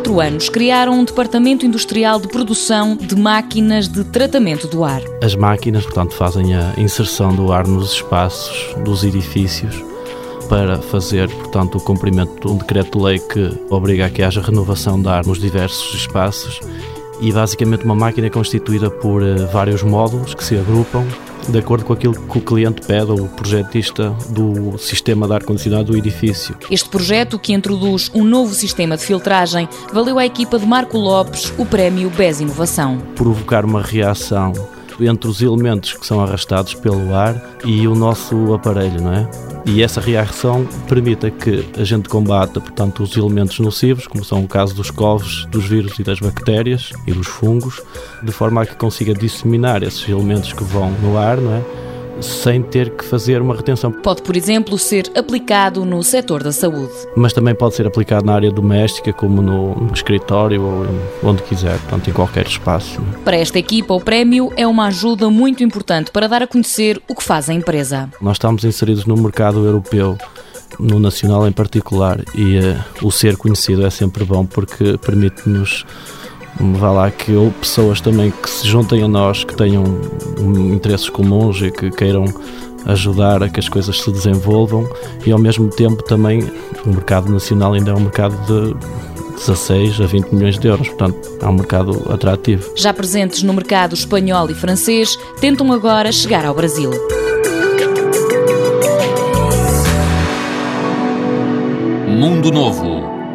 quatro anos, criaram um departamento industrial de produção de máquinas de tratamento do ar. As máquinas, portanto, fazem a inserção do ar nos espaços dos edifícios para fazer, portanto, o cumprimento de um decreto-lei que obriga a que haja renovação de ar nos diversos espaços e basicamente uma máquina constituída por eh, vários módulos que se agrupam de acordo com aquilo que o cliente pede, ou o projetista do sistema de ar-condicionado do edifício. Este projeto, que introduz um novo sistema de filtragem, valeu à equipa de Marco Lopes o prémio BES Inovação. Provocar uma reação entre os elementos que são arrastados pelo ar e o nosso aparelho, não é? E essa reação permite que a gente combata, portanto, os elementos nocivos, como são o caso dos covos, dos vírus e das bactérias e dos fungos, de forma a que consiga disseminar esses elementos que vão no ar, não é? Sem ter que fazer uma retenção. Pode, por exemplo, ser aplicado no setor da saúde. Mas também pode ser aplicado na área doméstica, como no escritório ou onde quiser, portanto, em qualquer espaço. Para esta equipa, o prémio é uma ajuda muito importante para dar a conhecer o que faz a empresa. Nós estamos inseridos no mercado europeu no nacional em particular e uh, o ser conhecido é sempre bom porque permite-nos vá lá que ou pessoas também que se juntem a nós, que tenham um, interesses comuns e que queiram ajudar a que as coisas se desenvolvam e ao mesmo tempo também o mercado nacional ainda é um mercado de 16 a 20 milhões de euros, portanto é um mercado atrativo. Já presentes no mercado espanhol e francês, tentam agora chegar ao Brasil. Mundo Novo